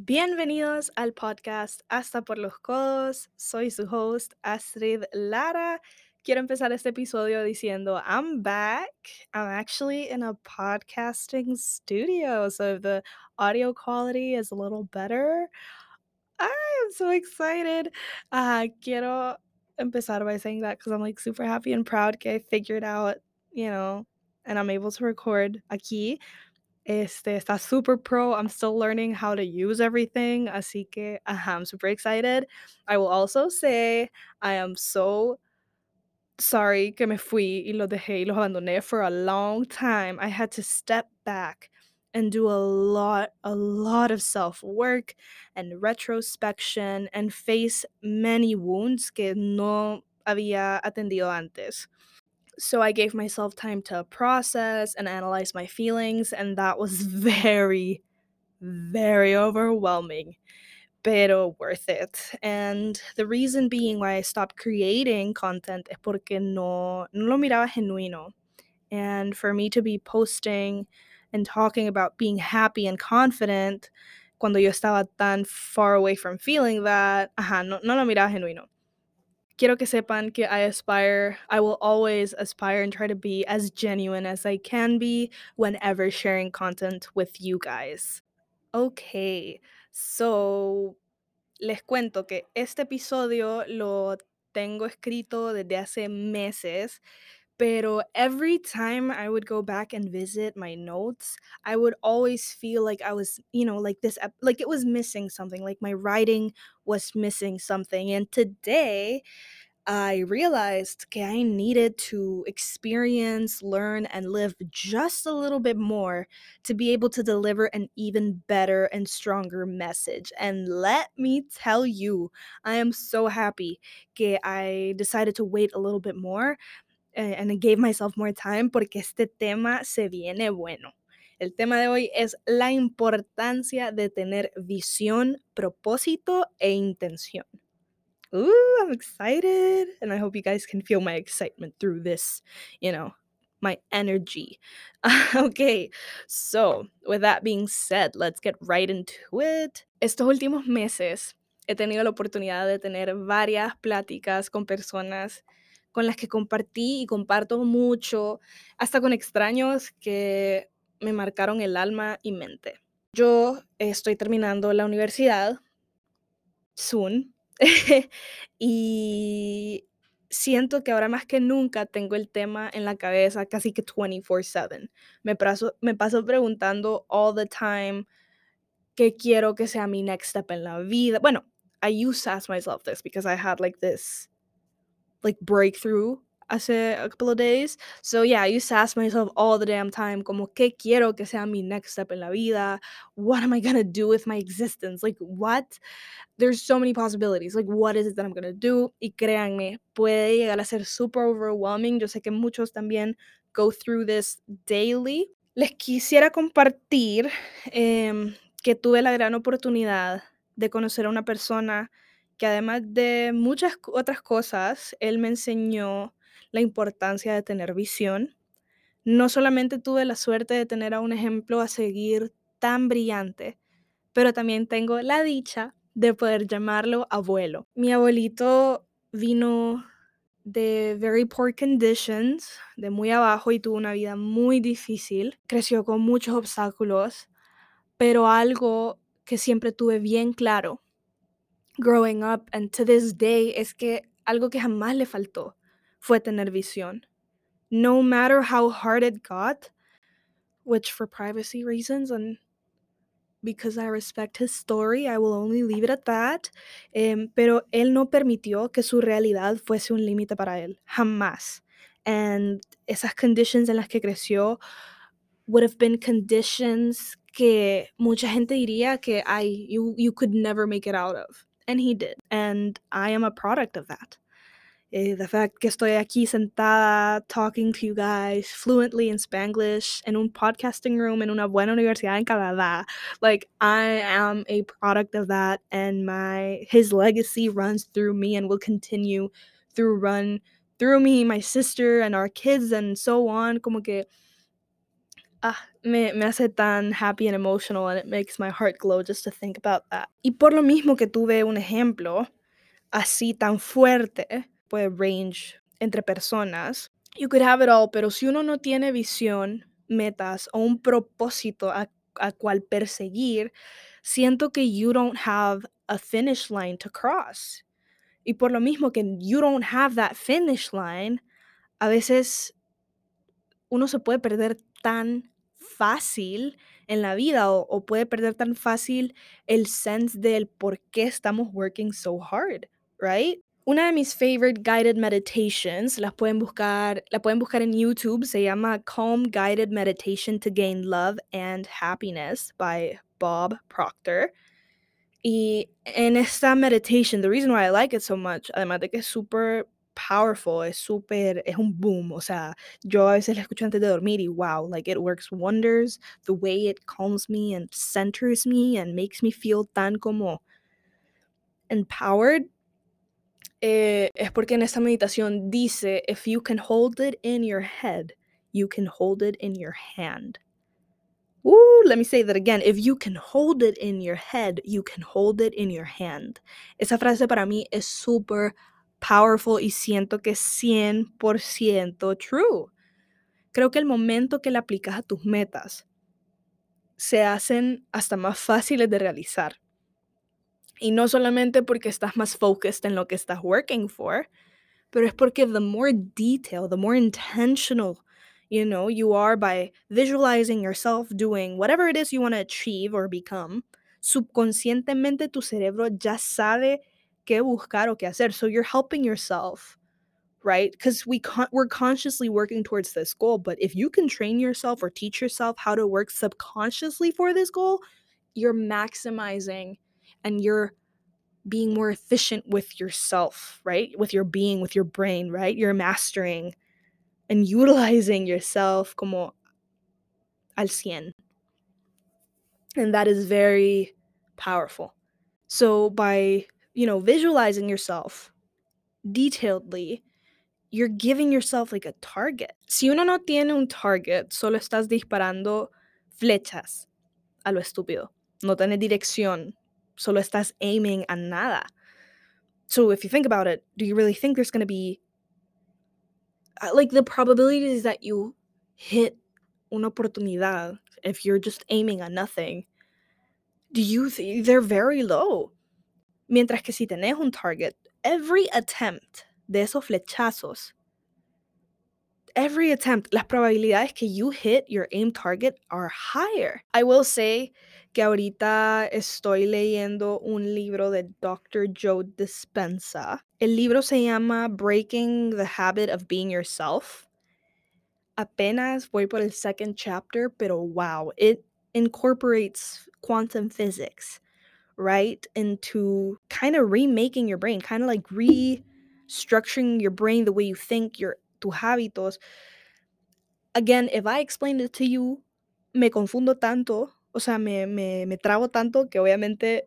Bienvenidos al podcast Hasta por los Codos. Soy su host, Astrid Lara. Quiero empezar este episodio diciendo, I'm back. I'm actually in a podcasting studio, so if the audio quality is a little better, I am so excited. Uh, quiero empezar by saying that because I'm like super happy and proud I figured out, you know, and I'm able to record aquí. Este, está super pro. I'm still learning how to use everything. Así que, ajá, I'm super excited. I will also say I am so sorry que me fui y los dejé y los abandoné for a long time. I had to step back and do a lot, a lot of self work and retrospection and face many wounds que no había atendido antes. So I gave myself time to process and analyze my feelings, and that was very, very overwhelming, pero worth it. And the reason being why I stopped creating content es porque no, no lo miraba genuino. And for me to be posting and talking about being happy and confident cuando yo estaba tan far away from feeling that, ajá, no, no lo miraba genuino quiero que sepan que I aspire, I will always aspire and try to be as genuine as I can be whenever sharing content with you guys. Okay, so les cuento que este episodio lo tengo escrito desde hace meses, pero every time I would go back and visit my notes, I would always feel like I was, you know, like this, like it was missing something, like my writing was missing something. And today, I realized que I needed to experience, learn, and live just a little bit more to be able to deliver an even better and stronger message. And let me tell you, I am so happy que I decided to wait a little bit more and I gave myself more time porque este tema se viene bueno. El tema de hoy es la importancia de tener visión, propósito e intención. Ooh, I'm excited. And I hope you guys can feel my excitement through this, you know, my energy. okay, so with that being said, let's get right into it. Estos últimos meses he tenido la oportunidad de tener varias pláticas con personas con las que compartí y comparto mucho, hasta con extraños que me marcaron el alma y mente. Yo estoy terminando la universidad soon y siento que ahora más que nunca tengo el tema en la cabeza casi que 24/7. Me paso, me paso preguntando all the time qué quiero que sea mi next step en la vida. Bueno, I used to ask myself this because I had like this like breakthrough hace a couple of days. So yeah, I used to ask myself all the damn time, como qué quiero que sea mi next step en la vida? What am I gonna do with my existence? Like what? There's so many possibilities. Like what is it that I'm gonna do? Y créanme, puede llegar a ser super overwhelming. Yo sé que muchos también go through this daily. Les quisiera compartir eh, que tuve la gran oportunidad de conocer a una persona que además de muchas otras cosas, él me enseñó la importancia de tener visión. No solamente tuve la suerte de tener a un ejemplo a seguir tan brillante, pero también tengo la dicha de poder llamarlo abuelo. Mi abuelito vino de very poor conditions, de muy abajo y tuvo una vida muy difícil. Creció con muchos obstáculos, pero algo que siempre tuve bien claro growing up and to this day es que algo que jamás le faltó fue tener visión. No matter how hard it got, which for privacy reasons and because I respect his story, I will only leave it at that. Um, pero él no permitió que su realidad fuese un límite para él, jamás. And esas conditions en las que creció would have been conditions que mucha gente diría que I, you, you could never make it out of. And he did. And I am a product of that. Eh, the fact que estoy aquí sentada talking to you guys fluently in Spanglish in un podcasting room in una buena universidad en Canadá. Like I am a product of that and my his legacy runs through me and will continue through run through me, my sister and our kids and so on. Como que Ah, me, me hace tan happy and emotional and it makes my heart glow just to think about that. Y por lo mismo que tuve un ejemplo así tan fuerte, puede range entre personas. You could have it all, pero si uno no tiene visión, metas o un propósito a, a cual perseguir, siento que you don't have a finish line to cross. Y por lo mismo que you don't have that finish line, a veces uno se puede perder tan fácil en la vida o, puede perder tan fácil el sense del por qué estamos working so hard, right? Una de mis favorite guided meditations, las pueden buscar, la pueden buscar en YouTube, se llama Calm Guided Meditation to Gain Love and Happiness by Bob Proctor. Y en esta meditation, the reason why I like it so much, además de que es súper powerful, es súper, es un boom, o sea, yo a veces la escucho antes de dormir y wow, like it works wonders, the way it calms me and centers me and makes me feel tan como empowered, eh, es porque en esta meditación dice, if you can hold it in your head, you can hold it in your hand. Ooh, let me say that again. If you can hold it in your head, you can hold it in your hand. Esa frase para mí es súper powerful y siento que es 100% true. Creo que el momento que la aplicas a tus metas se hacen hasta más fáciles de realizar. Y no solamente porque estás más focused en lo que estás working for, pero es porque the more detail, the more intentional, you know, you are by visualizing yourself doing whatever it is you want to achieve or become, subconscientemente tu cerebro ya sabe qué buscar o qué hacer. So you're helping yourself, right? Because we con- we're consciously working towards this goal. But if you can train yourself or teach yourself how to work subconsciously for this goal, you're maximizing and you're being more efficient with yourself, right? With your being, with your brain, right? You're mastering and utilizing yourself como al cien. And that is very powerful. So by you know, visualizing yourself detailedly, you're giving yourself like a target. Si uno no tiene un target, solo estás disparando flechas a lo estúpido. No tiene dirección, solo estás aiming a nada. So if you think about it, do you really think there's going to be uh, like the probabilities that you hit una oportunidad if you're just aiming at nothing? Do you think they're very low? Mientras que si tenés un target, every attempt de esos flechazos, every attempt, las probabilidades que you hit your aim target are higher. I will say que ahorita estoy leyendo un libro de Dr. Joe Dispensa. El libro se llama Breaking the Habit of Being Yourself. Apenas voy por el second chapter, pero wow, it incorporates quantum physics right into kind of remaking your brain kind of like restructuring your brain the way you think your tus hábitos. Again if i explained it to you me confundo tanto o sea me, me, me trabo tanto que obviamente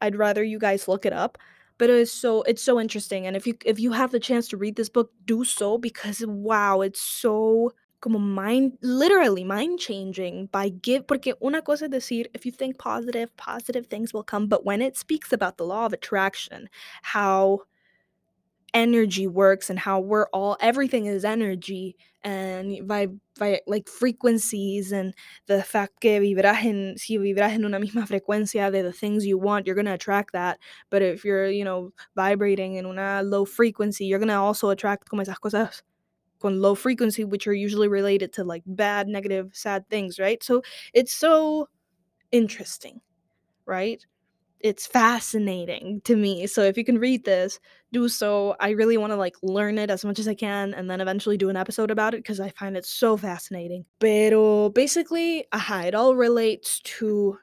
i'd rather you guys look it up but it's so it's so interesting and if you if you have the chance to read this book do so because wow it's so como mind, literally mind changing by give, porque una cosa es decir, if you think positive, positive things will come, but when it speaks about the law of attraction, how energy works and how we're all everything is energy and by, vibe like frequencies and the fact que vibras en si vibras en una misma frecuencia de the things you want you're going to attract that. But if you're you know vibrating in una low frequency you're going to also attract como esas cosas con low frequency, which are usually related to like bad, negative, sad things, right? So it's so interesting, right? It's fascinating to me. So if you can read this, do so. I really want to like learn it as much as I can and then eventually do an episode about it because I find it so fascinating. Pero basically, aha, it all relates to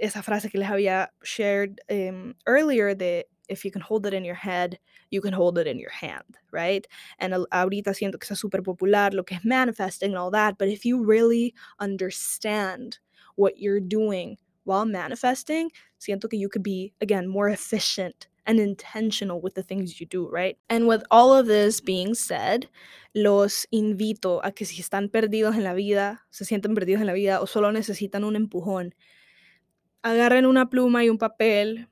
esa frase que les había shared um, earlier de if you can hold it in your head, you can hold it in your hand, right? And ahorita siento que está súper popular lo que es manifesting and all that, but if you really understand what you're doing while manifesting, siento que you could be, again, more efficient and intentional with the things you do, right? And with all of this being said, los invito a que si están perdidos en la vida, se sienten perdidos en la vida o solo necesitan un empujón, agarren una pluma y un papel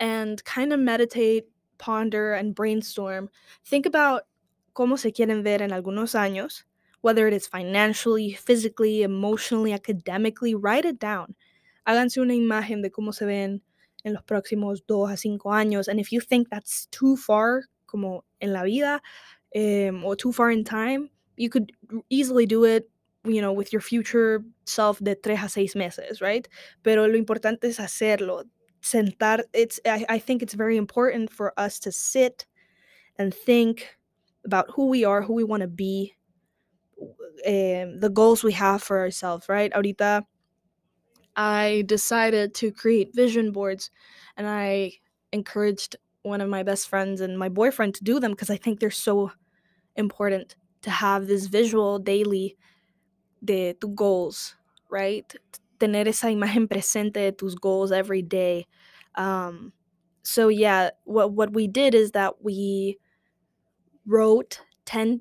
and kind of meditate, ponder, and brainstorm. Think about cómo se quieren ver en algunos años, whether it is financially, physically, emotionally, academically, write it down. Háganse una imagen de cómo se ven en los próximos dos a cinco años. And if you think that's too far, como en la vida, um, or too far in time, you could easily do it, you know, with your future self de tres a seis meses, right? Pero lo importante es hacerlo. Sentar, it's, I, I think it's very important for us to sit and think about who we are, who we want to be, um, the goals we have for ourselves, right? Ahorita, I decided to create vision boards and I encouraged one of my best friends and my boyfriend to do them because I think they're so important to have this visual daily the, tus goals, right? Tener esa imagen presente de tus goals every day. Um, so yeah, what what we did is that we wrote 10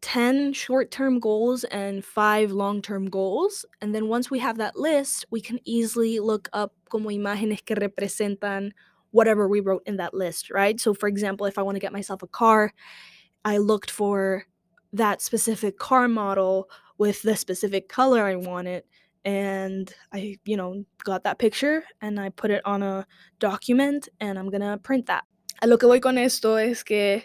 10 short-term goals and 5 long-term goals and then once we have that list we can easily look up como imágenes que representan whatever we wrote in that list right so for example if i want to get myself a car i looked for that specific car model with the specific color i wanted and i you know got that picture and i put it on a document and i'm gonna print that a lo que voy con esto es que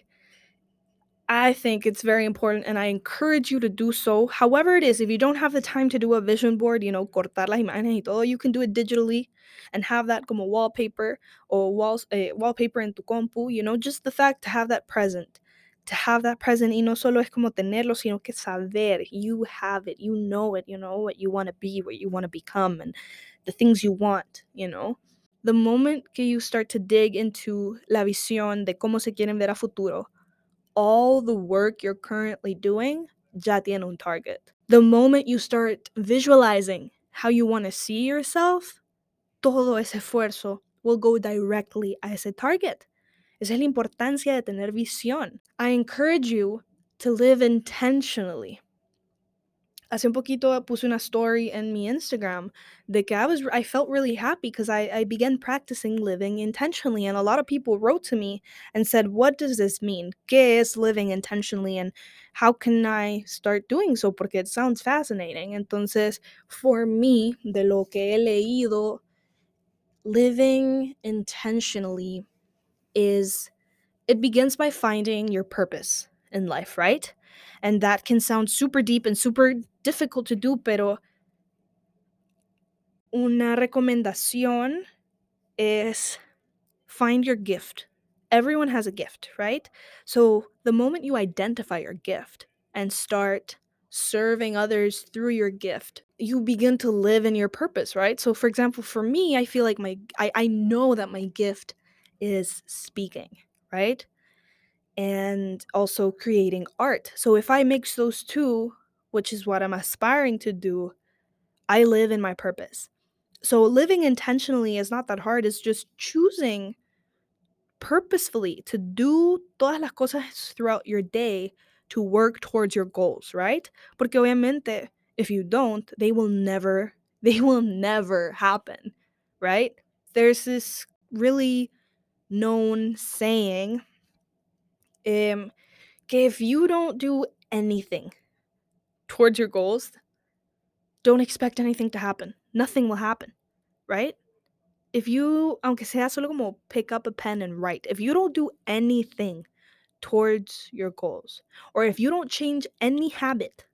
I think it's very important and I encourage you to do so. However, it is, if you don't have the time to do a vision board, you know, cortar las imágenes y todo, you can do it digitally and have that como wallpaper or walls, eh, wallpaper en tu compu, you know, just the fact to have that present. To have that present y no solo es como tenerlo, sino que saber, you have it, you know it, you know what you want to be, what you want to become, and the things you want, you know. The moment que you start to dig into la visión de cómo se quieren ver a futuro, all the work you're currently doing ya tiene un target. The moment you start visualizing how you want to see yourself, todo ese esfuerzo will go directly a ese target. Es la importancia de tener visión. I encourage you to live intentionally. Hace un poquito puse una story en mi Instagram de que I was I felt really happy because I, I began practicing living intentionally and a lot of people wrote to me and said, What does this mean? ¿Qué es living intentionally? And how can I start doing so? Porque it sounds fascinating. Entonces, for me, de lo que he leído, living intentionally is it begins by finding your purpose in life, right? And that can sound super deep and super difficult to do, pero una recomendación es find your gift. Everyone has a gift, right? So the moment you identify your gift and start serving others through your gift, you begin to live in your purpose, right? So for example, for me, I feel like my I, I know that my gift is speaking, right? And also creating art. So if I mix those two, which is what I'm aspiring to do, I live in my purpose. So living intentionally is not that hard, it's just choosing purposefully to do todas las cosas throughout your day to work towards your goals, right? Porque obviamente if you don't, they will never they will never happen, right? There's this really known saying um if you don't do anything towards your goals, don't expect anything to happen. Nothing will happen, right? If you, aunque sea solo como pick up a pen and write, if you don't do anything towards your goals, or if you don't change any habit,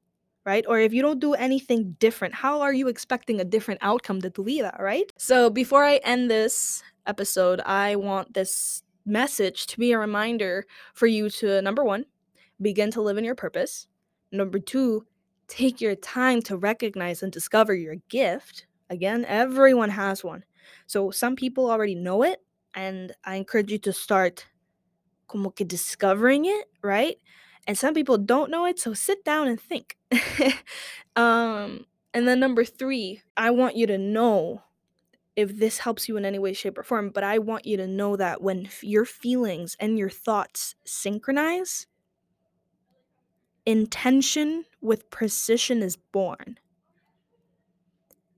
right? Or if you don't do anything different, how are you expecting a different outcome de tu vida, right? So before I end this episode, I want this message to be a reminder for you to number one, begin to live in your purpose. Number two, take your time to recognize and discover your gift. Again, everyone has one. So some people already know it, and I encourage you to start como que discovering it, right? And some people don't know it, so sit down and think. um, and then number three, I want you to know if this helps you in any way, shape, or form, but I want you to know that when f- your feelings and your thoughts synchronize, intention with precision is born.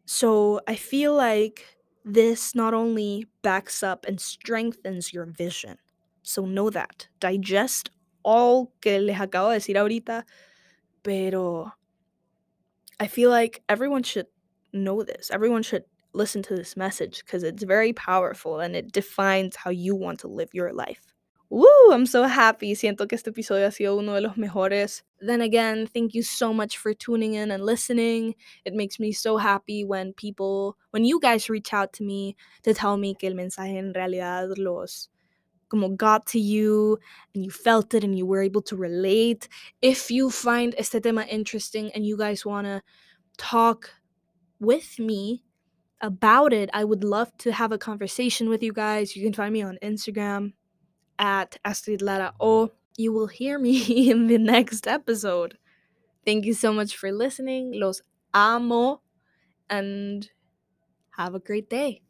So I feel like this not only backs up and strengthens your vision. So know that. Digest all que les acabo de decir ahorita, pero I feel like everyone should know this. Everyone should listen to this message because it's very powerful and it defines how you want to live your life. Woo, I'm so happy. Siento que este episodio ha sido uno de los mejores. Then again, thank you so much for tuning in and listening. It makes me so happy when people, when you guys reach out to me to tell me que el mensaje en realidad los como got to you and you felt it and you were able to relate. If you find este tema interesting and you guys want to talk with me about it, I would love to have a conversation with you guys. You can find me on Instagram at Astrid Lara O. You will hear me in the next episode. Thank you so much for listening. Los amo and have a great day.